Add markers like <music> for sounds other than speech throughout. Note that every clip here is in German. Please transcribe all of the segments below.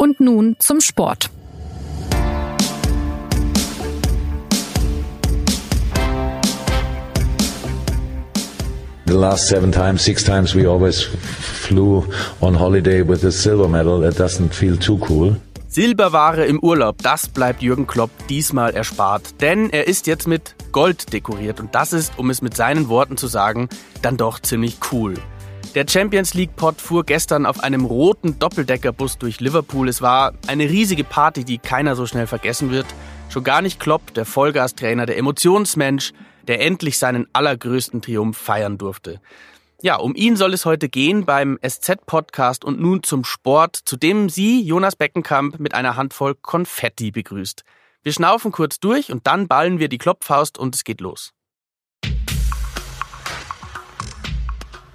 Und nun zum Sport. The last seven times, six times we always flew on holiday with a silver medal. That doesn't feel too cool. Silberware im Urlaub, das bleibt Jürgen Klopp diesmal erspart. Denn er ist jetzt mit Gold dekoriert und das ist, um es mit seinen Worten zu sagen, dann doch ziemlich cool. Der Champions League Pot fuhr gestern auf einem roten Doppeldeckerbus durch Liverpool. Es war eine riesige Party, die keiner so schnell vergessen wird. Schon gar nicht Klopp, der Vollgastrainer, der Emotionsmensch, der endlich seinen allergrößten Triumph feiern durfte. Ja, um ihn soll es heute gehen beim SZ-Podcast und nun zum Sport, zu dem Sie, Jonas Beckenkamp, mit einer Handvoll Konfetti begrüßt. Wir schnaufen kurz durch und dann ballen wir die Klopffaust und es geht los.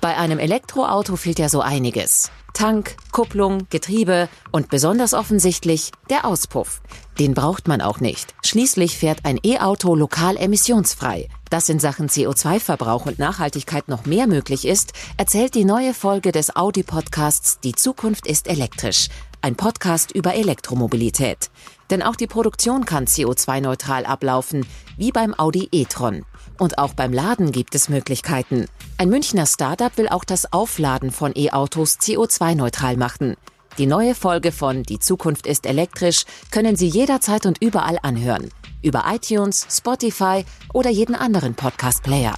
Bei einem Elektroauto fehlt ja so einiges. Tank, Kupplung, Getriebe und besonders offensichtlich der Auspuff. Den braucht man auch nicht. Schließlich fährt ein E-Auto lokal emissionsfrei. Dass in Sachen CO2-Verbrauch und Nachhaltigkeit noch mehr möglich ist, erzählt die neue Folge des Audi-Podcasts Die Zukunft ist elektrisch. Ein Podcast über Elektromobilität. Denn auch die Produktion kann CO2-neutral ablaufen, wie beim Audi e-tron. Und auch beim Laden gibt es Möglichkeiten. Ein Münchner Startup will auch das Aufladen von E-Autos CO2-neutral machen. Die neue Folge von Die Zukunft ist elektrisch können Sie jederzeit und überall anhören. Über iTunes, Spotify oder jeden anderen Podcast-Player.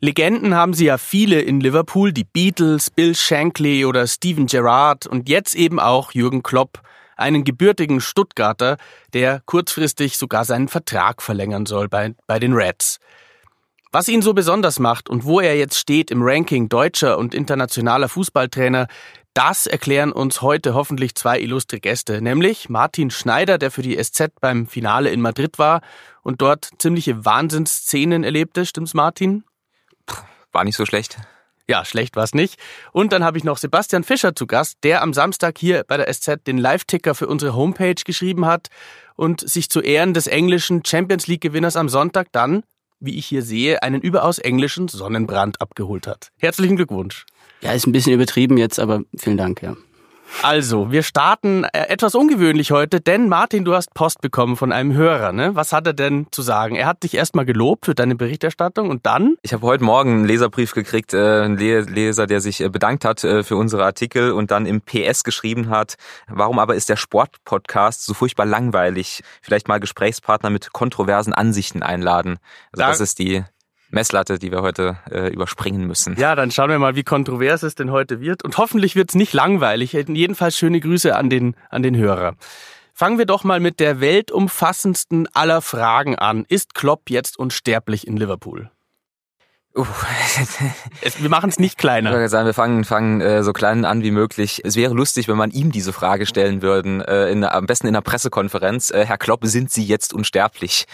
Legenden haben sie ja viele in Liverpool, die Beatles, Bill Shankly oder Steven Gerrard und jetzt eben auch Jürgen Klopp, einen gebürtigen Stuttgarter, der kurzfristig sogar seinen Vertrag verlängern soll bei, bei den Reds. Was ihn so besonders macht und wo er jetzt steht im Ranking deutscher und internationaler Fußballtrainer, das erklären uns heute hoffentlich zwei illustre Gäste, nämlich Martin Schneider, der für die SZ beim Finale in Madrid war und dort ziemliche Wahnsinnsszenen erlebte. Stimmt's, Martin? War nicht so schlecht. Ja, schlecht war's nicht. Und dann habe ich noch Sebastian Fischer zu Gast, der am Samstag hier bei der SZ den Live-Ticker für unsere Homepage geschrieben hat und sich zu Ehren des englischen Champions League-Gewinners am Sonntag dann wie ich hier sehe, einen überaus englischen Sonnenbrand abgeholt hat. Herzlichen Glückwunsch. Ja, ist ein bisschen übertrieben jetzt, aber vielen Dank, ja. Also, wir starten äh, etwas ungewöhnlich heute, denn Martin, du hast Post bekommen von einem Hörer. Ne? Was hat er denn zu sagen? Er hat dich erstmal gelobt für deine Berichterstattung und dann? Ich habe heute Morgen einen Leserbrief gekriegt, äh, einen Leser, der sich äh, bedankt hat für unsere Artikel und dann im PS geschrieben hat, warum aber ist der Sportpodcast so furchtbar langweilig? Vielleicht mal Gesprächspartner mit kontroversen Ansichten einladen. Also da das ist die Messlatte, die wir heute äh, überspringen müssen. Ja, dann schauen wir mal, wie kontrovers es denn heute wird. Und hoffentlich wird es nicht langweilig. Jedenfalls schöne Grüße an den, an den Hörer. Fangen wir doch mal mit der weltumfassendsten aller Fragen an. Ist Klopp jetzt unsterblich in Liverpool? Uh. wir machen es nicht kleiner. Ich sagen, wir fangen, fangen äh, so klein an wie möglich. Es wäre lustig, wenn man ihm diese Frage stellen würden, äh, in, am besten in einer Pressekonferenz. Äh, Herr Klopp, sind Sie jetzt unsterblich?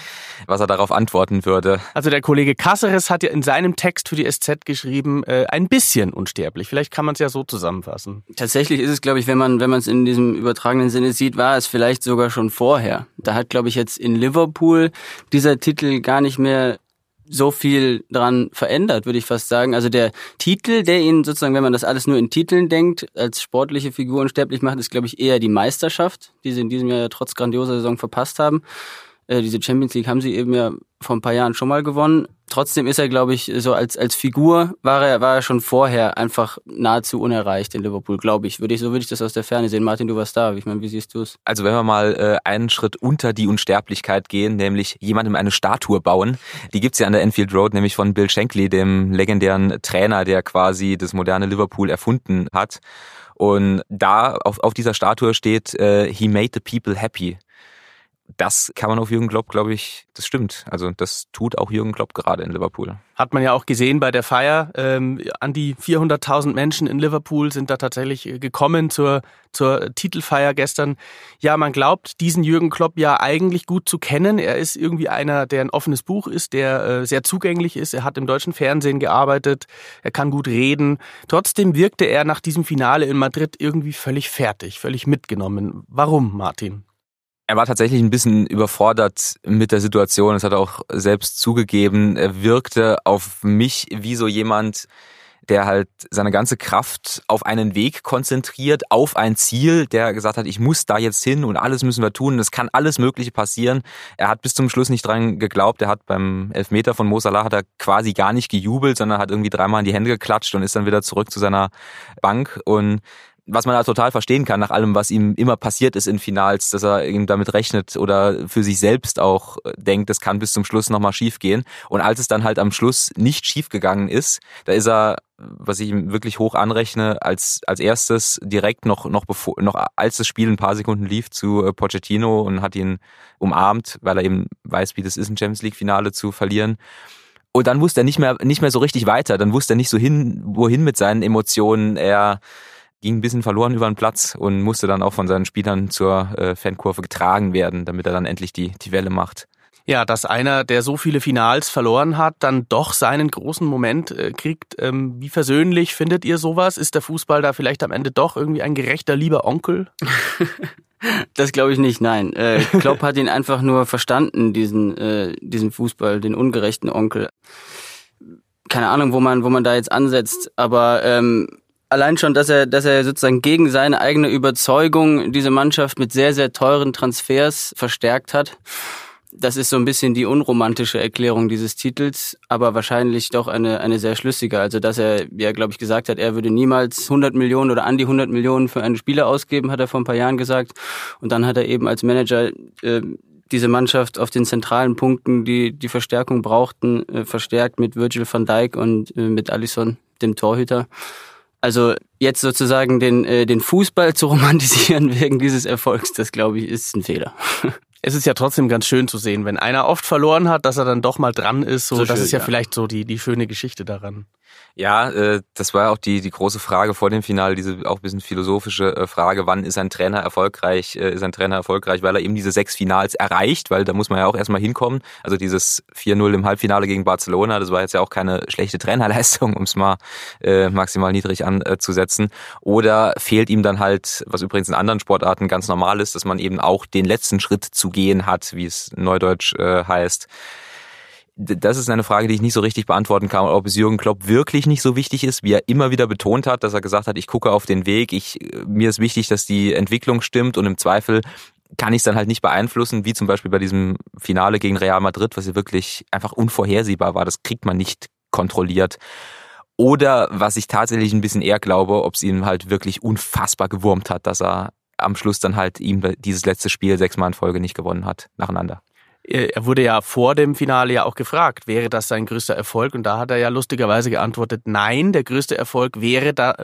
Was er darauf antworten würde. Also der Kollege Kasseres hat ja in seinem Text für die SZ geschrieben, äh, ein bisschen unsterblich. Vielleicht kann man es ja so zusammenfassen. Tatsächlich ist es, glaube ich, wenn man wenn man es in diesem übertragenen Sinne sieht, war es vielleicht sogar schon vorher. Da hat, glaube ich, jetzt in Liverpool dieser Titel gar nicht mehr so viel dran verändert, würde ich fast sagen. Also der Titel, der ihn sozusagen, wenn man das alles nur in Titeln denkt, als sportliche Figur unsterblich macht, ist, glaube ich, eher die Meisterschaft, die sie in diesem Jahr ja trotz grandioser Saison verpasst haben. Äh, diese Champions League haben sie eben ja vor ein paar Jahren schon mal gewonnen. Trotzdem ist er, glaube ich, so als, als Figur war er, war er schon vorher einfach nahezu unerreicht in Liverpool, glaube ich. Würde ich, so würde ich das aus der Ferne sehen. Martin, du warst da. Ich meine, wie siehst du es? Also wenn wir mal äh, einen Schritt unter die Unsterblichkeit gehen, nämlich jemandem eine Statue bauen. Die gibt's ja an der Enfield Road, nämlich von Bill Shankly, dem legendären Trainer, der quasi das moderne Liverpool erfunden hat. Und da auf, auf dieser Statue steht, äh, he made the people happy das kann man auf Jürgen Klopp, glaube ich, das stimmt. Also das tut auch Jürgen Klopp gerade in Liverpool. Hat man ja auch gesehen bei der Feier. Ähm, an die 400.000 Menschen in Liverpool sind da tatsächlich äh, gekommen zur, zur Titelfeier gestern. Ja, man glaubt, diesen Jürgen Klopp ja eigentlich gut zu kennen. Er ist irgendwie einer, der ein offenes Buch ist, der äh, sehr zugänglich ist. Er hat im deutschen Fernsehen gearbeitet. Er kann gut reden. Trotzdem wirkte er nach diesem Finale in Madrid irgendwie völlig fertig, völlig mitgenommen. Warum, Martin? Er war tatsächlich ein bisschen überfordert mit der Situation. Das hat er auch selbst zugegeben. Er wirkte auf mich wie so jemand, der halt seine ganze Kraft auf einen Weg konzentriert, auf ein Ziel, der gesagt hat, ich muss da jetzt hin und alles müssen wir tun, es kann alles Mögliche passieren. Er hat bis zum Schluss nicht dran geglaubt, er hat beim Elfmeter von Mo Salah hat er quasi gar nicht gejubelt, sondern hat irgendwie dreimal in die Hände geklatscht und ist dann wieder zurück zu seiner Bank und was man da total verstehen kann, nach allem, was ihm immer passiert ist in Finals, dass er eben damit rechnet oder für sich selbst auch denkt, das kann bis zum Schluss nochmal schief gehen. Und als es dann halt am Schluss nicht schief gegangen ist, da ist er, was ich ihm wirklich hoch anrechne, als, als erstes direkt noch, noch bevor, noch als das Spiel ein paar Sekunden lief zu äh, Pochettino und hat ihn umarmt, weil er eben weiß, wie das ist, ein Champions League Finale zu verlieren. Und dann wusste er nicht mehr, nicht mehr so richtig weiter. Dann wusste er nicht so hin, wohin mit seinen Emotionen. Er, ging ein bisschen verloren über den Platz und musste dann auch von seinen Spielern zur äh, Fankurve getragen werden, damit er dann endlich die, die Welle macht. Ja, dass einer, der so viele Finals verloren hat, dann doch seinen großen Moment äh, kriegt. Ähm, wie versöhnlich findet ihr sowas? Ist der Fußball da vielleicht am Ende doch irgendwie ein gerechter lieber Onkel? <laughs> Das glaube ich nicht, nein. Äh, Klopp hat ihn einfach nur verstanden, diesen, äh, diesen Fußball, den ungerechten Onkel. Keine Ahnung, wo man, wo man da jetzt ansetzt, aber ähm, allein schon, dass er, dass er sozusagen gegen seine eigene Überzeugung diese Mannschaft mit sehr, sehr teuren Transfers verstärkt hat. Das ist so ein bisschen die unromantische Erklärung dieses Titels, aber wahrscheinlich doch eine, eine sehr schlüssige. Also, dass er, ja, glaube ich, gesagt hat, er würde niemals 100 Millionen oder an die 100 Millionen für einen Spieler ausgeben, hat er vor ein paar Jahren gesagt. Und dann hat er eben als Manager äh, diese Mannschaft auf den zentralen Punkten, die die Verstärkung brauchten, äh, verstärkt mit Virgil van Dijk und äh, mit Allison, dem Torhüter. Also jetzt sozusagen den, äh, den Fußball zu romantisieren <laughs> wegen dieses Erfolgs, das glaube ich, ist ein Fehler. <laughs> Es ist ja trotzdem ganz schön zu sehen, wenn einer oft verloren hat, dass er dann doch mal dran ist. So, so das schön, ist ja, ja, vielleicht so die, die schöne Geschichte daran. Ja, äh, das war auch die, die große Frage vor dem Finale, diese auch ein bisschen philosophische äh, Frage, wann ist ein Trainer erfolgreich, äh, ist ein Trainer erfolgreich, weil er eben diese sechs Finals erreicht, weil da muss man ja auch erstmal hinkommen. Also dieses 4-0 im Halbfinale gegen Barcelona, das war jetzt ja auch keine schlechte Trainerleistung, <laughs> um es mal äh, maximal niedrig anzusetzen. Oder fehlt ihm dann halt, was übrigens in anderen Sportarten ganz normal ist, dass man eben auch den letzten Schritt zu gehen hat, wie es neudeutsch äh, heißt das ist eine Frage, die ich nicht so richtig beantworten kann, ob es Jürgen Klopp wirklich nicht so wichtig ist, wie er immer wieder betont hat, dass er gesagt hat, ich gucke auf den Weg, ich, mir ist wichtig, dass die Entwicklung stimmt und im Zweifel kann ich es dann halt nicht beeinflussen, wie zum Beispiel bei diesem Finale gegen Real Madrid, was ja wirklich einfach unvorhersehbar war. Das kriegt man nicht kontrolliert. Oder was ich tatsächlich ein bisschen eher glaube, ob es ihm halt wirklich unfassbar gewurmt hat, dass er am Schluss dann halt ihm dieses letzte Spiel sechsmal in Folge nicht gewonnen hat, nacheinander. Äh, er wurde ja vor dem Finale ja auch gefragt, wäre das sein größter Erfolg? Und da hat er ja lustigerweise geantwortet, nein, der größte Erfolg wäre da,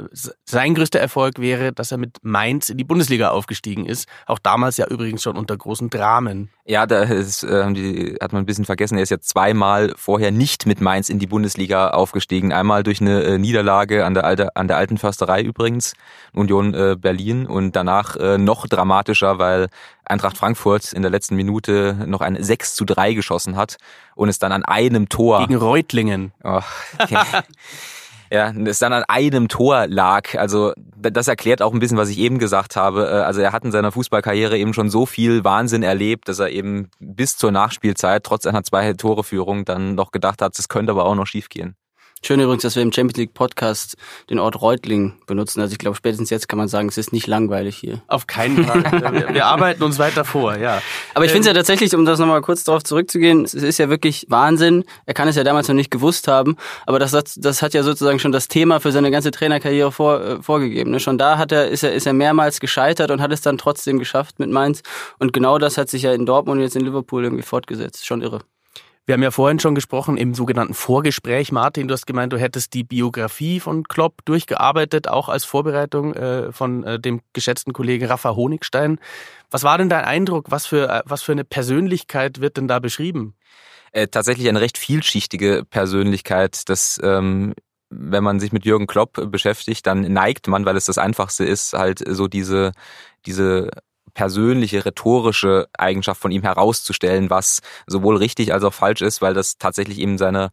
sein größter Erfolg wäre, dass er mit Mainz in die Bundesliga aufgestiegen ist. Auch damals ja übrigens schon unter großen Dramen. Ja, da ist, äh, die, hat man ein bisschen vergessen. Er ist ja zweimal vorher nicht mit Mainz in die Bundesliga aufgestiegen. Einmal durch eine äh, Niederlage an der, Alte, an der alten Försterei übrigens, Union äh, Berlin. Und danach äh, noch dramatischer, weil Eintracht Frankfurt in der letzten Minute noch ein 6 zu 3 geschossen hat und es dann an einem Tor. Gegen Reutlingen. Oh, okay. <laughs> Ja, es dann an einem Tor lag. Also das erklärt auch ein bisschen, was ich eben gesagt habe. Äh, also er hat in seiner Fußballkarriere eben schon so viel Wahnsinn erlebt, dass er eben bis zur Nachspielzeit trotz einer zwei Tore Führung dann noch gedacht hat, es könnte aber auch noch schiefgehen. Schön übrigens, dass wir im Champions League Podcast den Ort Reutling benutzen. Also ich glaube, spätestens jetzt kann man sagen, es ist nicht langweilig hier. Auf keinen Fall. <laughs> wir, wir, arbeiten uns weiter vor, ja. Aber ich finde es ja ähm, tatsächlich, um das nochmal kurz darauf zurückzugehen, es ist ja wirklich Wahnsinn. Er kann es ja damals noch nicht gewusst haben, aber das, das hat ja sozusagen schon das Thema für seine ganze Trainerkarriere vor, äh, vorgegeben. Ne? Schon da hat er, ist er, ist er mehrmals gescheitert und hat es dann trotzdem geschafft mit Mainz. Und genau das hat sich ja in Dortmund und jetzt in Liverpool irgendwie fortgesetzt. Schon irre. Wir haben ja vorhin schon gesprochen im sogenannten Vorgespräch. Martin, du hast gemeint, du hättest die Biografie von Klopp durchgearbeitet, auch als Vorbereitung äh, von äh, dem geschätzten Kollegen Rafa Honigstein. Was war denn dein Eindruck? Was für, äh, was für eine Persönlichkeit wird denn da beschrieben? Tatsächlich eine recht vielschichtige Persönlichkeit. Das ähm, wenn man sich mit Jürgen Klopp beschäftigt, dann neigt man, weil es das Einfachste ist, halt so diese, diese persönliche, rhetorische Eigenschaft von ihm herauszustellen, was sowohl richtig als auch falsch ist, weil das tatsächlich eben seine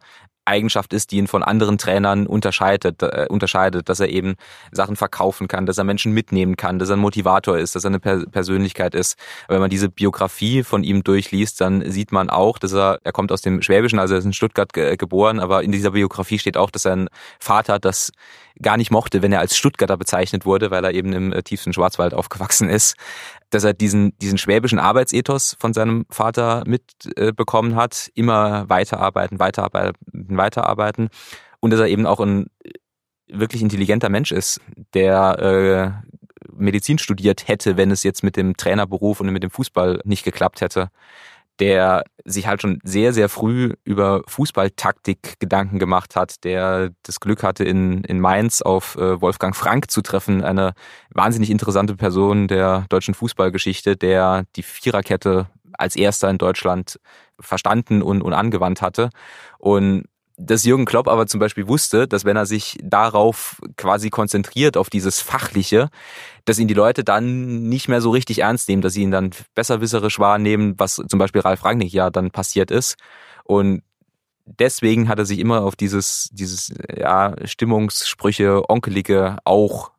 Eigenschaft ist, die ihn von anderen Trainern unterscheidet, äh, unterscheidet, dass er eben Sachen verkaufen kann, dass er Menschen mitnehmen kann, dass er ein Motivator ist, dass er eine per Persönlichkeit ist. Aber wenn man diese Biografie von ihm durchliest, dann sieht man auch, dass er, er kommt aus dem Schwäbischen, also er ist in Stuttgart ge geboren, aber in dieser Biografie steht auch, dass er ein Vater das gar nicht mochte, wenn er als Stuttgarter bezeichnet wurde, weil er eben im äh, tiefsten Schwarzwald aufgewachsen ist, dass er diesen, diesen schwäbischen Arbeitsethos von seinem Vater mitbekommen äh, hat, immer weiterarbeiten, weiterarbeiten, weiterarbeiten. Und dass er eben auch ein wirklich intelligenter Mensch ist, der äh, Medizin studiert hätte, wenn es jetzt mit dem Trainerberuf und mit dem Fußball nicht geklappt hätte der sich halt schon sehr, sehr früh über Fußballtaktik Gedanken gemacht hat, der das Glück hatte, in, in Mainz auf äh, Wolfgang Frank zu treffen, eine wahnsinnig interessante Person der deutschen Fußballgeschichte, der die Viererkette als erster in Deutschland verstanden und, und angewandt hatte. Und dass Jürgen Klopp aber zum Beispiel wusste, dass wenn er sich darauf quasi konzentriert, auf dieses Fachliche, dass ihn die Leute dann nicht mehr so richtig ernst nehmen, dass sie ihn dann besserwisserisch wahrnehmen, was zum Beispiel Ralf Rangnick ja dann passiert ist. Und deswegen hat er sich immer auf dieses, dieses ja, Stimmungssprüche, Onkelige auch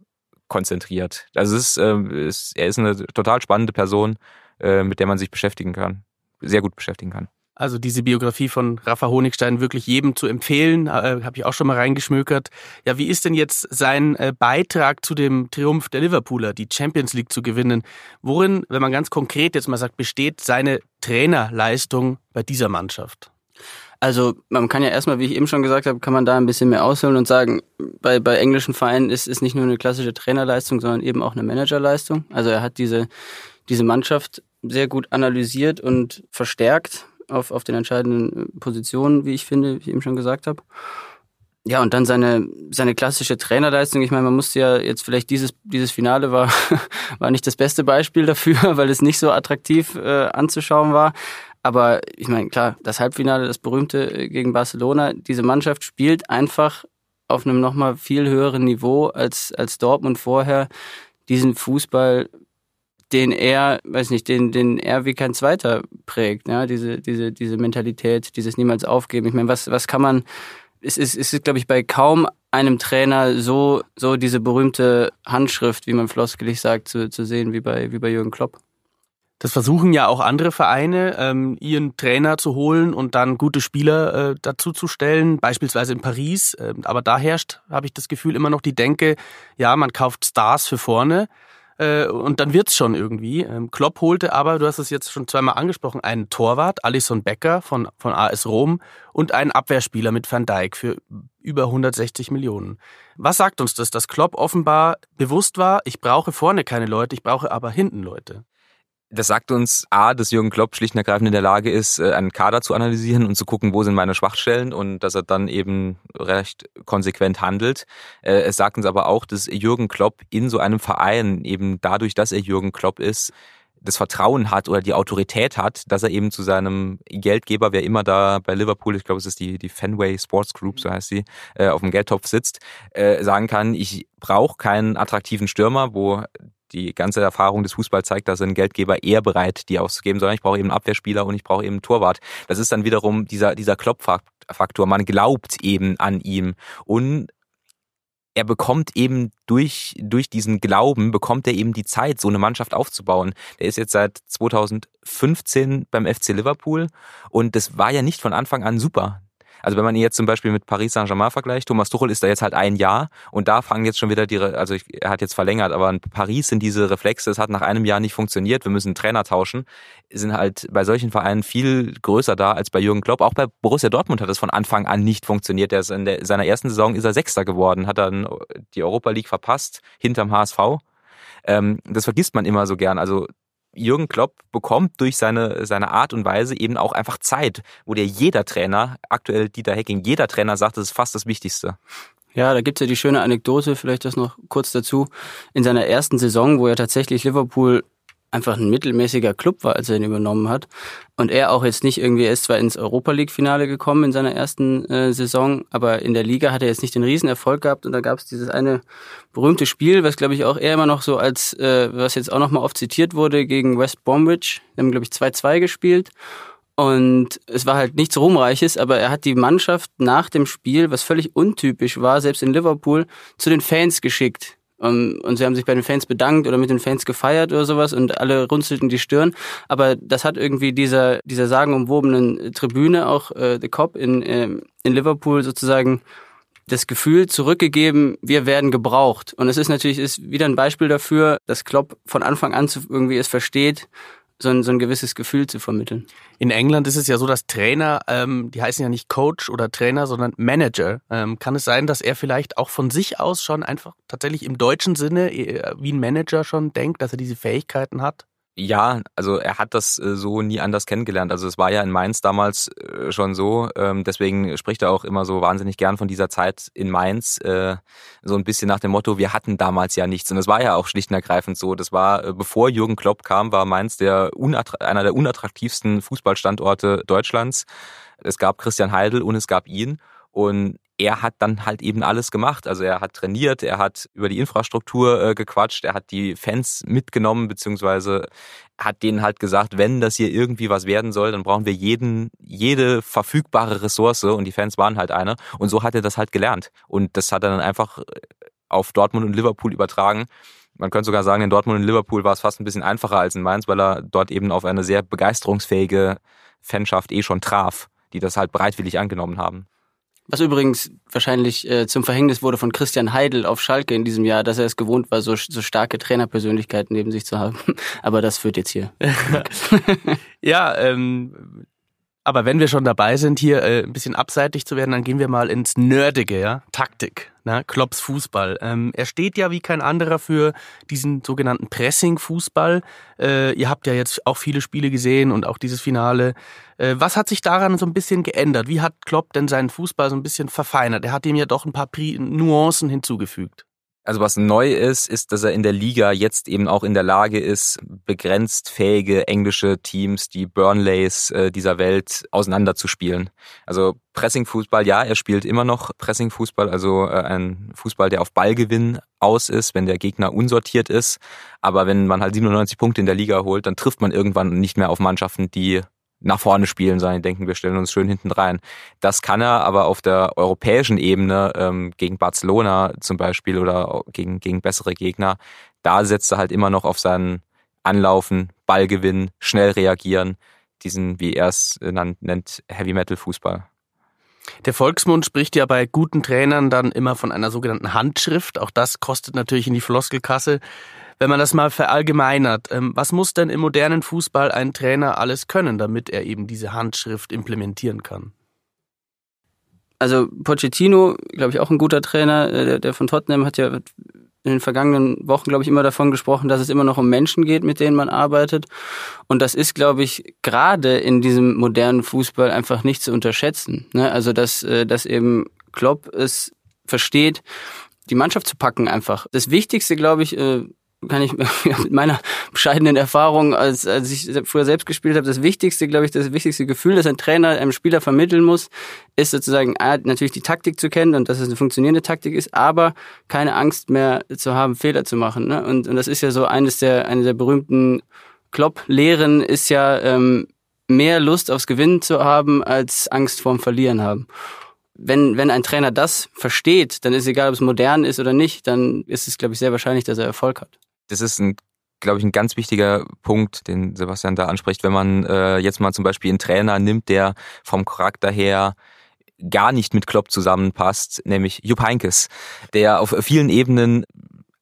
konzentriert. Also es ist, äh, ist, er ist eine total spannende Person, äh, mit der man sich beschäftigen kann, sehr gut beschäftigen kann. Also diese Biografie von Rafa Honigstein wirklich jedem zu empfehlen, äh, habe ich auch schon mal reingeschmökert. Ja, wie ist denn jetzt sein äh, Beitrag zu dem Triumph der Liverpooler, die Champions League zu gewinnen? Worin, wenn man ganz konkret jetzt mal sagt, besteht seine Trainerleistung bei dieser Mannschaft? Also man kann ja erstmal, wie ich eben schon gesagt habe, kann man da ein bisschen mehr ausholen und sagen, bei, bei englischen Vereinen ist es nicht nur eine klassische Trainerleistung, sondern eben auch eine Managerleistung. Also er hat diese, diese Mannschaft sehr gut analysiert und verstärkt auf, auf den entscheidenden äh, Positionen, wie ich finde, wie ich eben schon gesagt habe. Ja, und dann seine, seine klassische Trainerleistung. Ich meine, man musste ja jetzt vielleicht dieses, dieses Finale war, <laughs> war nicht das beste Beispiel dafür, <laughs> weil es nicht so attraktiv äh, anzuschauen war. Aber ich meine, klar, das Halbfinale, das berühmte äh, gegen Barcelona, diese Mannschaft spielt einfach auf einem nochmal viel höheren Niveau als, als Dortmund vorher diesen Fußball den er, weiß nicht, den, den er wie kein zweiter prägt, ja, diese, diese, diese Mentalität, dieses niemals aufgeben. Ich meine, was, was kann man, es ist, es ist, glaube ich, bei kaum einem Trainer so, so diese berühmte Handschrift, wie man floskelig sagt, zu, zu sehen, wie bei, wie bei Jürgen Klopp. Das versuchen ja auch andere Vereine, ähm, ihren Trainer zu holen und dann gute Spieler äh, stellen, beispielsweise in Paris. Ähm, aber da herrscht, habe ich das Gefühl, immer noch die Denke, ja, man kauft Stars für vorne äh, und dann wird's schon irgendwie. Ähm, Klopp holte aber, du hast es jetzt schon zweimal angesprochen, einen Torwart, Alison Becker von, von AS Rom und einen Abwehrspieler mit Van Dijk für über 160 Millionen. Was sagt uns das, dass Klopp offenbar bewusst war, ich brauche vorne keine Leute, ich brauche aber hinten Leute? Das sagt uns A, dass Jürgen Klopp schlicht und ergreifend in der Lage ist, äh, einen Kader zu analysieren und zu gucken, wo sind meine Schwachstellen und dass er dann eben recht konsequent handelt. Äh, es sagt uns aber auch, dass Jürgen Klopp in so einem Verein eben dadurch, dass er Jürgen Klopp ist, das Vertrauen hat oder die Autorität hat, dass er eben zu seinem Geldgeber, wer immer da bei Liverpool, ich glaube, es ist die, die Fenway Sports Group, so heißt sie, äh, auf dem Geldtopf sitzt, äh, sagen kann, ich brauche keinen attraktiven Stürmer, wo die ganze Erfahrung des Fußballs zeigt, dass ein Geldgeber eher bereit, die auszugeben, sondern ich brauche eben Abwehrspieler und ich brauche eben einen Torwart. Das ist dann wiederum dieser, dieser Klopffaktor. Man glaubt eben an ihm und er bekommt eben durch, durch diesen Glauben, bekommt er eben die Zeit, so eine Mannschaft aufzubauen. Der ist jetzt seit 2015 beim FC Liverpool und das war ja nicht von Anfang an super. Also wenn man ihn jetzt zum Beispiel mit Paris Saint-Germain vergleicht, Thomas Tuchel ist da jetzt halt ein Jahr und da fangen jetzt schon wieder die, also ich, er hat jetzt verlängert, aber in Paris sind diese Reflexe, es hat nach einem Jahr nicht funktioniert, wir müssen Trainer tauschen, sind halt bei solchen Vereinen viel größer da als bei Jürgen Klopp. Auch bei Borussia Dortmund hat es von Anfang an nicht funktioniert. Der ist in der, seiner ersten Saison ist er Sechster geworden, hat dann die Europa League verpasst, hinterm HSV. Ähm, das vergisst man immer so gern. Also Jürgen Klopp bekommt durch seine, seine Art und Weise eben auch einfach Zeit, wo der jeder Trainer, aktuell Dieter Hecking, jeder Trainer sagt, das ist fast das Wichtigste. Ja, da gibt's ja die schöne Anekdote, vielleicht das noch kurz dazu. In seiner ersten Saison, wo er tatsächlich Liverpool einfach ein mittelmäßiger Club war, als er ihn übernommen hat. Und er auch jetzt nicht irgendwie, er ist zwar ins Europa League-Finale gekommen in seiner ersten äh, Saison, aber in der Liga hat er jetzt nicht den Riesenerfolg gehabt und da gab es dieses eine berühmte Spiel, was glaube ich auch eher immer noch so als, äh, was jetzt auch nochmal oft zitiert wurde, gegen West Bromwich. Die haben, glaube ich, 2-2 gespielt. Und es war halt nichts Ruhmreiches, aber er hat die Mannschaft nach dem Spiel, was völlig untypisch war, selbst in Liverpool, zu den Fans geschickt. Und, und sie haben sich bei den Fans bedankt oder mit den Fans gefeiert oder sowas und alle runzelten die Stirn. Aber das hat irgendwie dieser, dieser sagenumwobenen Tribüne, auch äh, The Cop in, äh, in Liverpool sozusagen, das Gefühl zurückgegeben, wir werden gebraucht. Und es ist natürlich ist wieder ein Beispiel dafür, dass Klopp von Anfang an irgendwie es versteht, so ein, so ein gewisses Gefühl zu vermitteln. In England ist es ja so, dass Trainer, ähm, die heißen ja nicht Coach oder Trainer, sondern Manager. Ähm, kann es sein, dass er vielleicht auch von sich aus schon einfach tatsächlich im deutschen Sinne äh, wie ein Manager schon denkt, dass er diese Fähigkeiten hat? Ja, also er hat das äh, so nie anders kennengelernt. Also es war ja in Mainz damals äh, schon so. Ähm, deswegen spricht er auch immer so wahnsinnig gern von dieser Zeit in Mainz. Äh, so ein bisschen nach dem Motto, wir hatten damals ja nichts. Und es war ja auch schlicht und ergreifend so. Das war, bevor Jürgen Klopp kam, war Mainz der einer der unattraktivsten Fußballstandorte Deutschlands. Es gab Christian Heidel und es gab ihn. Und er hat dann halt eben alles gemacht. Also er hat trainiert, er hat über die Infrastruktur äh, gequatscht, er hat die Fans mitgenommen, beziehungsweise hat denen halt gesagt, wenn das hier irgendwie was werden soll, dann brauchen wir jeden, jede verfügbare Ressource und die Fans waren halt eine. Und so hat er das halt gelernt. Und das hat er dann einfach äh, auf Dortmund und Liverpool übertragen. Man könnte sogar sagen, in Dortmund und Liverpool war es fast ein bisschen einfacher als in Mainz, weil er dort eben auf eine sehr begeisterungsfähige Fanschaft eh schon traf, die das halt bereitwillig angenommen haben. Was übrigens wahrscheinlich äh, zum Verhängnis wurde von Christian Heidel auf Schalke in diesem Jahr, dass er es gewohnt war, so, so starke Trainerpersönlichkeiten neben sich zu haben. <laughs> Aber das führt jetzt hier. <laughs> ja, ähm, aber wenn wir schon dabei sind, hier äh, ein bisschen abseitig zu werden, dann gehen wir mal ins Nerdige, ja? Taktik, ne? Klopps Fußball. Ähm, er steht ja wie kein anderer für diesen sogenannten Pressing-Fußball. Äh, ihr habt ja jetzt auch viele Spiele gesehen und auch dieses Finale. Äh, was hat sich daran so ein bisschen geändert? Wie hat Klopp denn seinen Fußball so ein bisschen verfeinert? Er hat ihm ja doch ein paar Nuancen hinzugefügt. Also was neu ist, ist, dass er in der Liga jetzt eben auch in der Lage ist, begrenzt fähige englische Teams, die Burnleys äh, dieser Welt auseinanderzuspielen. Also Pressing-Fußball, ja, er spielt immer noch Pressing-Fußball, also äh, ein Fußball, der auf Ballgewinn aus ist, wenn der Gegner unsortiert ist. Aber wenn man halt 97 Punkte in der Liga holt, dann trifft man irgendwann nicht mehr auf Mannschaften, die nach vorne spielen, sondern denken, wir stellen uns schön hinten rein. Das kann er aber auf der europäischen Ebene ähm, gegen Barcelona zum Beispiel oder gegen, gegen bessere Gegner, da setzt er halt immer noch auf seinen Anlaufen, Ballgewinn, schnell reagieren, diesen, wie er es nennt, Heavy Metal Fußball. Der Volksmund spricht ja bei guten Trainern dann immer von einer sogenannten Handschrift. Auch das kostet natürlich in die Floskelkasse. Wenn man das mal verallgemeinert, ähm, was muss denn im modernen Fußball ein Trainer alles können, damit er eben diese Handschrift implementieren kann? Also Pochettino, glaube ich, auch ein guter Trainer, äh, der von Tottenham hat ja in den vergangenen Wochen, glaube ich, immer davon gesprochen, dass es immer noch um Menschen geht, mit denen man arbeitet. Und das ist, glaube ich, gerade in diesem modernen Fußball einfach nicht zu unterschätzen. Ne? Also, dass, äh, dass eben Klopp es versteht, die Mannschaft zu packen einfach. Das Wichtigste, glaube ich, äh, kann ich <laughs> mit meiner bescheidenen Erfahrung, als, als ich früher selbst gespielt habe, das Wichtigste, glaube ich, das wichtigste Gefühl, das ein Trainer einem Spieler vermitteln muss, ist sozusagen natürlich die Taktik zu kennen und dass es eine funktionierende Taktik ist, aber keine Angst mehr zu haben, Fehler zu machen. Ne? Und, und das ist ja so eines der, eine der berühmten Klopp-Lehren ist ja, ähm, mehr Lust aufs Gewinnen zu haben, als Angst vorm Verlieren haben wenn, wenn ein Trainer das versteht, dann ist egal, ob es modern ist oder nicht, dann ist es, glaube ich, sehr wahrscheinlich, dass er Erfolg hat das ist ein glaube ich, ein ganz wichtiger Punkt, den Sebastian da anspricht, wenn man äh, jetzt mal zum Beispiel einen Trainer nimmt, der vom Charakter her gar nicht mit Klopp zusammenpasst, nämlich Jupp Heynckes, der auf vielen Ebenen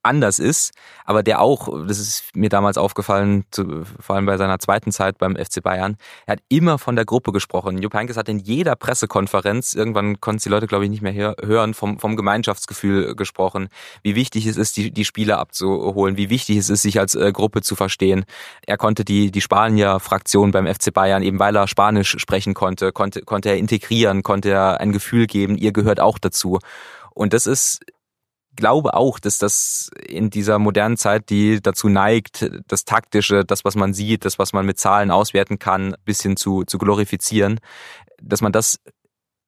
anders ist, aber der auch, das ist mir damals aufgefallen, zu, vor allem bei seiner zweiten Zeit beim FC Bayern, er hat immer von der Gruppe gesprochen. Jupp Heynckes hat in jeder Pressekonferenz, irgendwann konnten die Leute, glaube ich, nicht mehr hören, vom, vom Gemeinschaftsgefühl gesprochen, wie wichtig es ist, die, die Spieler abzuholen, wie wichtig es ist, sich als äh, Gruppe zu verstehen. Er konnte die, die Spanier-Fraktion beim FC Bayern, eben weil er Spanisch sprechen konnte, konnte, konnte er integrieren, konnte er ein Gefühl geben, ihr gehört auch dazu. Und das ist glaube auch, dass das in dieser modernen Zeit, die dazu neigt, das Taktische, das, was man sieht, das, was man mit Zahlen auswerten kann, bisschen zu, zu glorifizieren, dass man das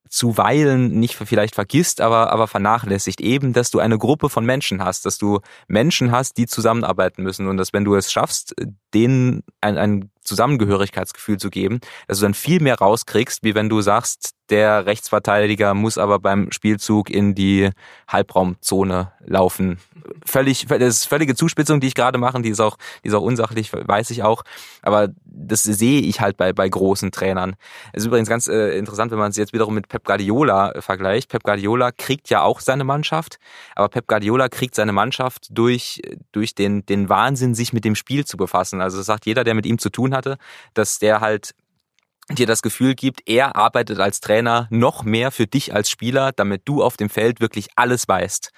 zuweilen nicht vielleicht vergisst, aber, aber vernachlässigt. Eben, dass du eine Gruppe von Menschen hast, dass du Menschen hast, die zusammenarbeiten müssen. Und dass wenn du es schaffst, denen ein, ein Zusammengehörigkeitsgefühl zu geben, dass du dann viel mehr rauskriegst, wie wenn du sagst, der Rechtsverteidiger muss aber beim Spielzug in die Halbraumzone laufen. Völlig, das ist völlige Zuspitzung, die ich gerade mache, die ist auch, die ist auch unsachlich, weiß ich auch. Aber das sehe ich halt bei, bei großen Trainern. Es ist übrigens ganz äh, interessant, wenn man es jetzt wiederum mit Pep Guardiola äh, vergleicht. Pep Guardiola kriegt ja auch seine Mannschaft, aber Pep Guardiola kriegt seine Mannschaft durch, durch den, den Wahnsinn, sich mit dem Spiel zu befassen. Also das sagt jeder, der mit ihm zu tun hatte, dass der halt dir das Gefühl gibt, er arbeitet als Trainer noch mehr für dich als Spieler, damit du auf dem Feld wirklich alles weißt.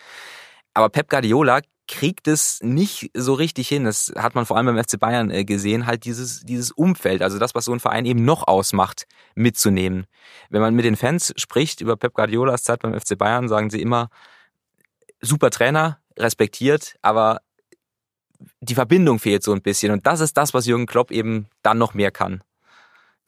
Aber Pep Guardiola kriegt es nicht so richtig hin. Das hat man vor allem beim FC Bayern äh, gesehen, halt dieses, dieses Umfeld, also das, was so ein Verein eben noch ausmacht, mitzunehmen. Wenn man mit den Fans spricht über Pep Guardiolas Zeit beim FC Bayern, sagen sie immer, super Trainer, respektiert, aber die Verbindung fehlt so ein bisschen. Und das ist das, was Jürgen Klopp eben dann noch mehr kann.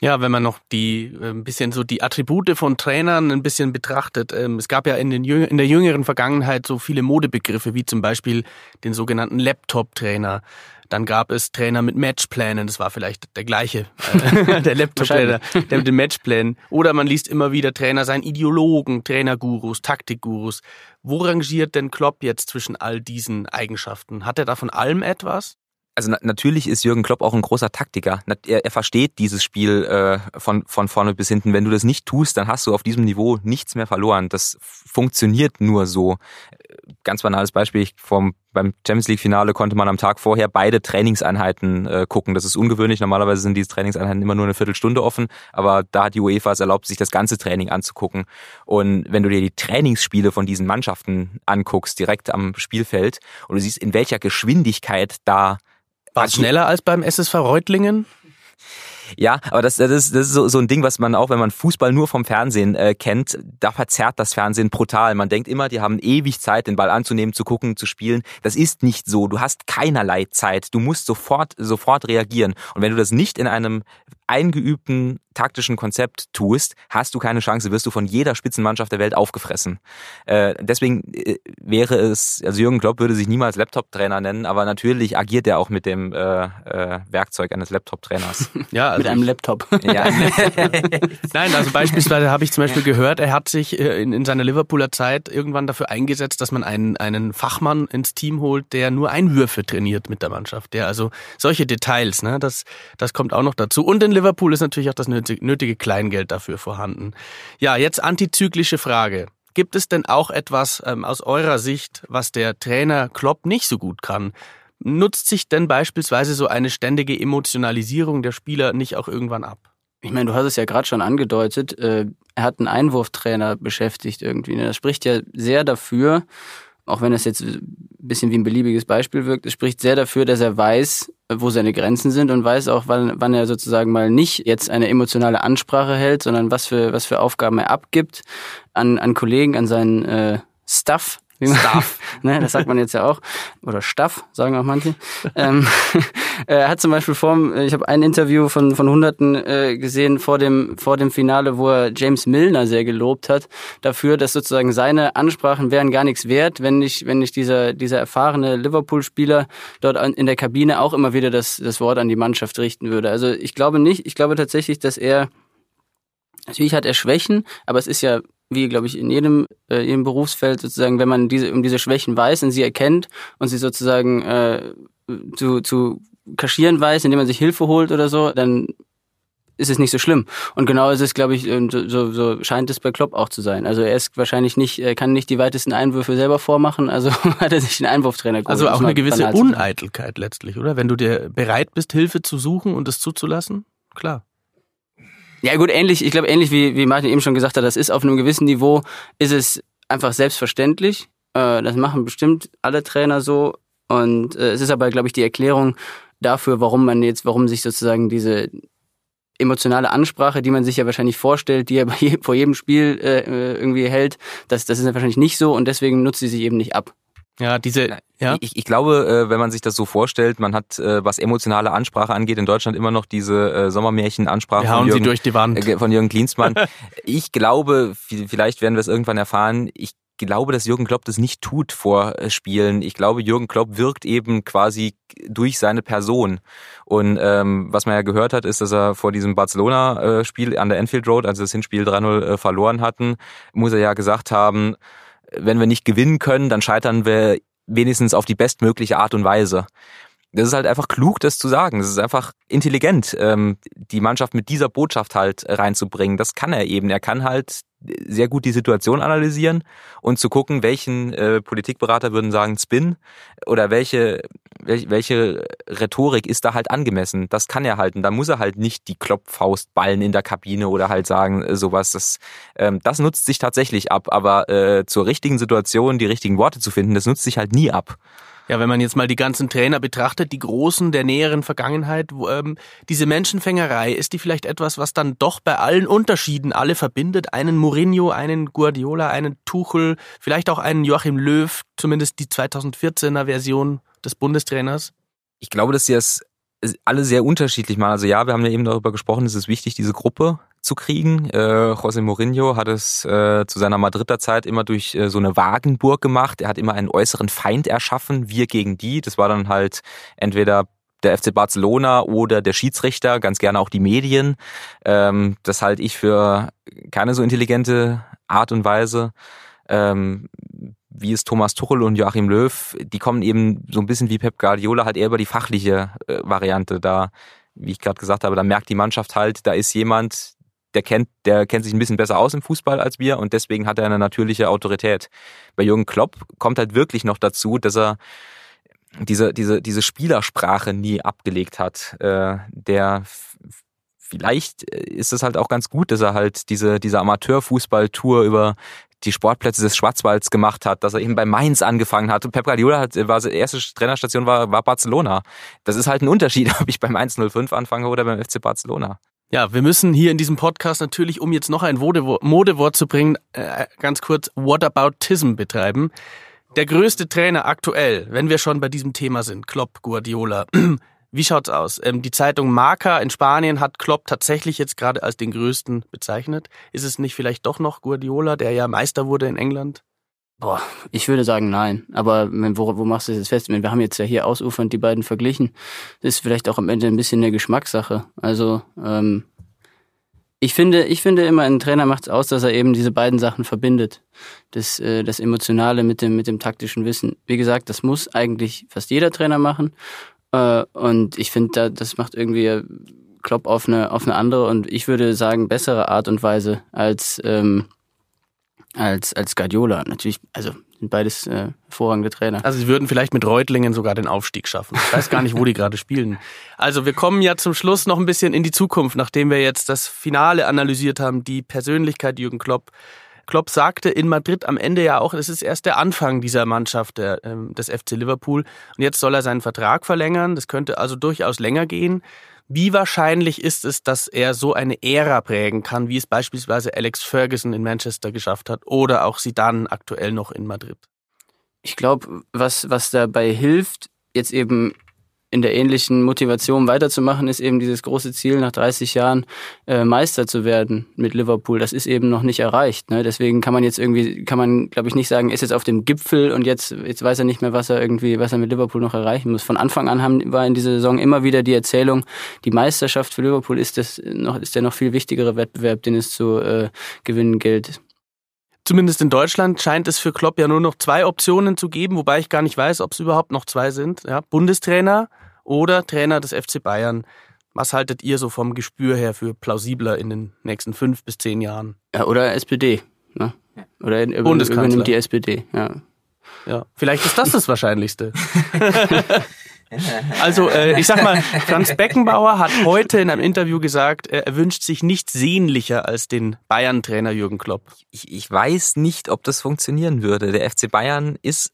Ja, wenn man noch die äh, ein bisschen so die Attribute von Trainern ein bisschen betrachtet. Ähm, es gab ja in, den, in der jüngeren Vergangenheit so viele Modebegriffe, wie zum Beispiel den sogenannten Laptop-Trainer. Dann gab es Trainer mit Matchplänen, das war vielleicht der gleiche, äh, <laughs> der Laptop-Trainer, der mit den Matchplänen. Oder man liest immer wieder Trainer sein Ideologen, Trainergurus, Taktikgurus. Wo rangiert denn Klopp jetzt zwischen all diesen Eigenschaften? Hat er da von allem etwas? Also na natürlich ist Jürgen Klopp auch ein großer Taktiker. Er, er versteht dieses Spiel äh, von, von vorne bis hinten. Wenn du das nicht tust, dann hast du auf diesem Niveau nichts mehr verloren. Das funktioniert nur so. Ganz banales Beispiel, vom, beim Champions League-Finale konnte man am Tag vorher beide Trainingseinheiten äh, gucken. Das ist ungewöhnlich. Normalerweise sind diese Trainingseinheiten immer nur eine Viertelstunde offen, aber da hat die UEFA es erlaubt, sich das ganze Training anzugucken. Und wenn du dir die Trainingsspiele von diesen Mannschaften anguckst, direkt am Spielfeld, und du siehst, in welcher Geschwindigkeit da war es schneller als beim SSV Reutlingen? Ja, aber das, das ist, das ist so, so ein Ding, was man auch, wenn man Fußball nur vom Fernsehen äh, kennt, da verzerrt das Fernsehen brutal. Man denkt immer, die haben ewig Zeit, den Ball anzunehmen, zu gucken, zu spielen. Das ist nicht so. Du hast keinerlei Zeit. Du musst sofort, sofort reagieren. Und wenn du das nicht in einem eingeübten taktischen Konzept tust, hast du keine Chance, wirst du von jeder Spitzenmannschaft der Welt aufgefressen. Äh, deswegen äh, wäre es, also Jürgen Klopp würde sich niemals Laptop-Trainer nennen, aber natürlich agiert er auch mit dem äh, äh, Werkzeug eines Laptop-Trainers. <laughs> Ja, also mit einem Laptop. <laughs> Ja. <laughs> Nein, also beispielsweise habe ich zum Beispiel gehört, er hat sich äh, in, in seiner Liverpooler Zeit irgendwann dafür eingesetzt, dass man einen, einen Fachmann ins Team holt, der nur Einwürfe trainiert mit der Mannschaft. Der also solche Details, ne, das, das kommt auch noch dazu. Und in Liverpool ist natürlich auch das nötige Kleingeld dafür vorhanden. Ja, jetzt antizyklische Frage. Gibt es denn auch etwas ähm, aus eurer Sicht, was der Trainer Klopp nicht so gut kann? Nutzt sich denn beispielsweise so eine ständige Emotionalisierung der Spieler nicht auch irgendwann ab? Ich meine, du hast es ja gerade schon angedeutet, äh, er hat einen Einwurftrainer beschäftigt irgendwie. Ne? Das spricht ja sehr dafür, auch wenn es jetzt ein bisschen wie ein beliebiges Beispiel wirkt, es spricht sehr dafür, dass er weiß, wo seine Grenzen sind und weiß auch, wann, wann er sozusagen mal nicht jetzt eine emotionale Ansprache hält, sondern was für, was für Aufgaben er abgibt an, an Kollegen, an seinen äh, Stuff, Staff. <laughs> ne, das sagt man jetzt ja auch. Oder Staff, sagen auch manche. ähm, <laughs> er hat zum Beispiel vor, ich habe ein Interview von, von Hunderten äh, gesehen vor dem, vor dem Finale, wo er James Milner sehr gelobt hat, dafür, dass sozusagen seine Ansprachen wären gar nichts wert, wenn nicht, wenn nicht dieser, dieser erfahrene Liverpool-Spieler dort in der Kabine auch immer wieder das, das Wort an die Mannschaft richten würde. Also ich glaube nicht, ich glaube tatsächlich, dass er Natürlich hat er Schwächen, aber es ist ja wie glaube ich in jedem, äh, jedem Berufsfeld sozusagen, wenn man diese um diese Schwächen weiß und sie erkennt und sie sozusagen äh, zu, zu kaschieren weiß, indem man sich Hilfe holt oder so, dann ist es nicht so schlimm. Und genau ist es, glaube ich, so, so scheint es bei Klopp auch zu sein. Also er ist wahrscheinlich nicht, er kann nicht die weitesten Einwürfe selber vormachen, also <laughs> hat er sich einen Einwurftrainer geholt. Also auch eine gewisse Uneitelkeit letztlich, oder? Wenn du dir bereit bist, Hilfe zu suchen und es zuzulassen, klar. Ja gut, ähnlich, ich glaube ähnlich wie, wie Martin eben schon gesagt hat, das ist auf einem gewissen Niveau, ist es einfach selbstverständlich. Äh, das machen bestimmt alle Trainer so. Und äh, es ist aber, glaube ich, die Erklärung dafür, warum man jetzt, warum sich sozusagen diese emotionale Ansprache, die man sich ja wahrscheinlich vorstellt, die er <laughs> vor jedem Spiel äh, irgendwie hält, das, das ist ja wahrscheinlich nicht so und deswegen nutzt sie sich eben nicht ab. Ja, diese. Ja? Ich, ich glaube, äh, wenn man sich das so vorstellt, man hat, äh, was emotionale Ansprache angeht, in Deutschland immer noch diese äh, Sommermärchen-Ansprache von, Jürgen, von Jürgen Klinsmann. <laughs> ich glaube, vielleicht werden wir es irgendwann erfahren. Ich glaube, dass Jürgen Klopp das nicht tut vor Spielen. Ich glaube, Jürgen Klopp wirkt eben quasi durch seine Person. Und ähm, was man ja gehört hat, ist, dass er vor diesem Barcelona-Spiel an der Enfield Road, als das Hinspiel 3-0 äh, verloren hatten, muss er ja gesagt haben, wenn wir nicht gewinnen können, dann scheitern wir wenigstens auf die bestmögliche Art und Weise das ist halt einfach klug, das zu sagen. Das ist einfach intelligent, ähm, die Mannschaft mit dieser Botschaft halt reinzubringen. Das kann er eben. Er kann halt sehr gut die Situation analysieren und zu gucken, welchen äh, Politikberater würden sagen Spin oder welche, welche, Rhetorik ist da halt angemessen. Das kann er halten. Da muss er halt nicht die Klopffaust ballen in der Kabine oder halt sagen äh, sowas. Das, ähm, das nutzt sich tatsächlich ab. Aber äh, zur richtigen Situation die richtigen Worte zu finden, das nutzt sich halt nie ab. Ja, wenn man jetzt mal die ganzen Trainer betrachtet, die Großen der näheren Vergangenheit, wo, ähm, diese Menschenfängerei, ist die vielleicht etwas, was dann doch bei allen Unterschieden alle verbindet? Einen Mourinho, einen Guardiola, einen Tuchel, vielleicht auch einen Joachim Löw, zumindest die 2014er Version des Bundestrainers? Ich glaube, dass sie es alle sehr unterschiedlich machen. Also ja, wir haben ja eben darüber gesprochen, es ist wichtig, diese Gruppe zu kriegen. Äh, José Mourinho hat es äh, zu seiner Madrider Zeit immer durch äh, so eine Wagenburg gemacht. Er hat immer einen äußeren Feind erschaffen, wir gegen die. Das war dann halt entweder der FC Barcelona oder der Schiedsrichter, ganz gerne auch die Medien. Ähm, das halte ich für keine so intelligente Art und Weise. Ähm, wie es Thomas Tuchel und Joachim Löw, die kommen eben so ein bisschen wie Pep Guardiola halt eher über die fachliche äh, Variante da. Wie ich gerade gesagt habe, da merkt die Mannschaft halt, da ist jemand, der kennt, der kennt sich ein bisschen besser aus im Fußball als wir und deswegen hat er eine natürliche Autorität. Bei Jürgen Klopp kommt halt wirklich noch dazu, dass er diese, diese, diese Spielersprache nie abgelegt hat. Äh, der vielleicht ist es halt auch ganz gut, dass er halt diese, diese Amateurfußballtour über die Sportplätze des Schwarzwalds gemacht hat, dass er eben bei Mainz angefangen hat. Und Pep Guardiola hat, war seine erste Trainerstation war, war Barcelona. Das ist halt ein Unterschied, <laughs> ob ich beim 105 anfange oder beim FC Barcelona. Ja, wir müssen hier in diesem Podcast natürlich, um jetzt noch ein Modewort zu bringen, äh, ganz kurz Whataboutism betreiben. Der größte Trainer aktuell, wenn wir schon bei diesem Thema sind, Klopp, Guardiola, <clears throat> Wie schaut's aus? Ähm, die Zeitung Marca in Spanien hat Klopp tatsächlich jetzt gerade als den größten bezeichnet. Ist es nicht vielleicht doch noch Guardiola, der ja Meister wurde in England? Boah, ich würde sagen nein. Aber wo, wo machst du das jetzt fest? Wir haben jetzt ja hier ausufernd die beiden verglichen. Das ist vielleicht auch am Ende ein bisschen eine Geschmackssache. Also ähm, ich finde, ich finde immer, ein Trainer macht es aus, dass er eben diese beiden Sachen verbindet. Das, äh, das Emotionale mit dem, mit dem taktischen Wissen. Wie gesagt, das muss eigentlich fast jeder Trainer machen. Äh, und ich finde, da, das macht irgendwie Klopp auf eine, auf eine andere und ich würde sagen bessere Art und Weise als, ähm, als, als Guardiola. Natürlich, also sind beides äh, hervorragende Trainer. Also sie würden vielleicht mit Reutlingen sogar den Aufstieg schaffen. Ich weiß gar nicht, wo die gerade spielen. Also wir kommen ja zum Schluss noch ein bisschen in die Zukunft, nachdem wir jetzt das Finale analysiert haben, die Persönlichkeit Jürgen Klopp. Klopp sagte in Madrid am Ende ja auch, es ist erst der Anfang dieser Mannschaft der, ähm, des FC Liverpool. Und jetzt soll er seinen Vertrag verlängern. Das könnte also durchaus länger gehen. Wie wahrscheinlich ist es, dass er so eine Ära prägen kann, wie es beispielsweise Alex Ferguson in Manchester geschafft hat oder auch Zidane aktuell noch in Madrid? Ich glaube, was, was dabei hilft, jetzt eben in der ähnlichen Motivation weiterzumachen, ist eben dieses große Ziel, nach 30 Jahren äh, Meister zu werden mit Liverpool. Das ist eben noch nicht erreicht. Ne? Deswegen kann man jetzt irgendwie, kann man, glaube ich, nicht sagen, ist jetzt auf dem Gipfel und jetzt, jetzt weiß er nicht mehr, was er irgendwie, was er mit Liverpool noch erreichen muss. Von Anfang an haben, war in dieser Saison immer wieder die Erzählung, die Meisterschaft für Liverpool ist das noch, ist der noch viel wichtigere Wettbewerb, den es zu äh, gewinnen gilt. Zumindest in Deutschland scheint es für Klopp ja nur noch zwei Optionen zu geben, wobei ich gar nicht weiß, ob es überhaupt noch zwei sind. Ja, Bundestrainer oder Trainer des FC Bayern. Was haltet ihr so vom Gespür her für plausibler in den nächsten fünf bis zehn Jahren? Ja, oder SPD. Ne? Oder übernimmt die SPD. Ja. ja, vielleicht ist das das Wahrscheinlichste. <laughs> Also äh, ich sag mal, Franz Beckenbauer hat heute in einem Interview gesagt, er wünscht sich nichts sehnlicher als den Bayern-Trainer Jürgen Klopp. Ich, ich weiß nicht, ob das funktionieren würde. Der FC Bayern ist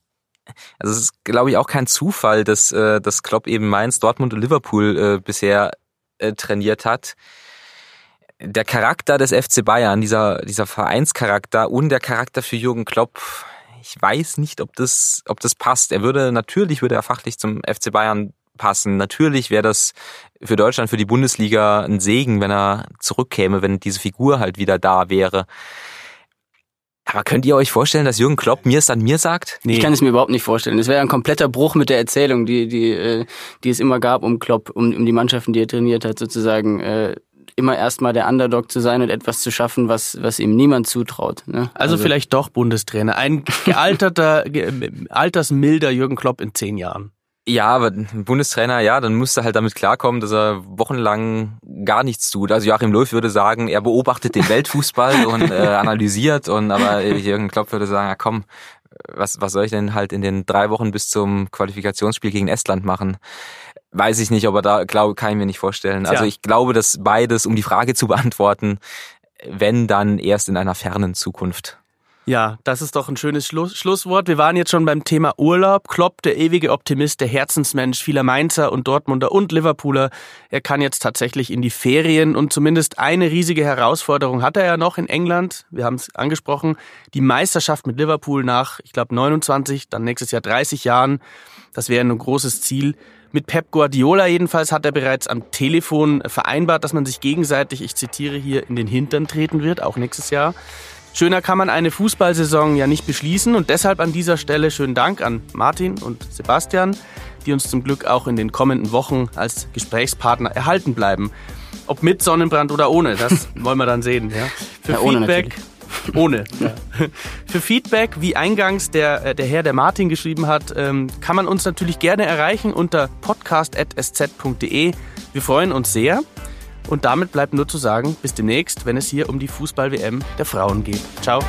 also es ist, glaube ich, auch kein Zufall, dass, äh, dass Klopp eben Mainz, Dortmund und Liverpool äh, bisher äh, trainiert hat. Der Charakter des FC Bayern, dieser, dieser Vereinscharakter und der Charakter für Jürgen Klopp, ich weiß nicht, ob das, ob das passt. Er würde, natürlich würde er fachlich zum FC Bayern passen. Natürlich wäre das für Deutschland, für die Bundesliga ein Segen, wenn er zurückkäme, wenn diese Figur halt wieder da wäre Aber könnt ihr euch vorstellen, dass Jürgen Klopp mir es an mir sagt? Nee. Ich kann es mir überhaupt nicht vorstellen. Es wäre ein kompletter Bruch mit der Erzählung, die, die, äh, die es immer gab um Klopp, um, um die Mannschaften, die er trainiert hat, sozusagen. Äh, immer erstmal der Underdog zu sein und etwas zu schaffen, was, was ihm niemand zutraut. Ne? Also, also vielleicht doch Bundestrainer. Ein gealterter, <laughs> altersmilder Jürgen Klopp in zehn Jahren. Ja, aber ein Bundestrainer, ja, dann müsste halt damit klarkommen, dass er wochenlang gar nichts tut. Also Joachim Löw würde sagen, er beobachtet den Weltfußball <laughs> und äh, analysiert und aber Jürgen Klopp würde sagen, ja komm, was, was soll ich denn halt in den drei Wochen bis zum Qualifikationsspiel gegen Estland machen? Weiß ich nicht, aber da glaube kann ich mir nicht vorstellen. Also ich glaube, dass beides, um die Frage zu beantworten, wenn dann erst in einer fernen Zukunft. Ja, das ist doch ein schönes Schluss Schlusswort. Wir waren jetzt schon beim Thema Urlaub. Klopp, der ewige Optimist, der Herzensmensch vieler Mainzer und Dortmunder und Liverpooler. Er kann jetzt tatsächlich in die Ferien und zumindest eine riesige Herausforderung hat er ja noch in England. Wir haben es angesprochen. Die Meisterschaft mit Liverpool nach, ich glaube, 29, dann nächstes Jahr 30 Jahren. Das wäre ein großes Ziel. Mit Pep Guardiola jedenfalls hat er bereits am Telefon vereinbart, dass man sich gegenseitig, ich zitiere hier, in den Hintern treten wird, auch nächstes Jahr. Schöner kann man eine Fußballsaison ja nicht beschließen und deshalb an dieser Stelle schönen Dank an Martin und Sebastian, die uns zum Glück auch in den kommenden Wochen als Gesprächspartner erhalten bleiben. Ob mit Sonnenbrand oder ohne, das <laughs> wollen wir dann sehen. Ja. Für ja, ohne Feedback, ohne. Ja. <laughs> Für Feedback, wie eingangs der, äh, der Herr, der Martin geschrieben hat, ähm, kann man uns natürlich gerne erreichen unter podcast.sz.de. Wir freuen uns sehr. Und damit bleibt nur zu sagen, bis demnächst, wenn es hier um die Fußball-WM der Frauen geht. Ciao.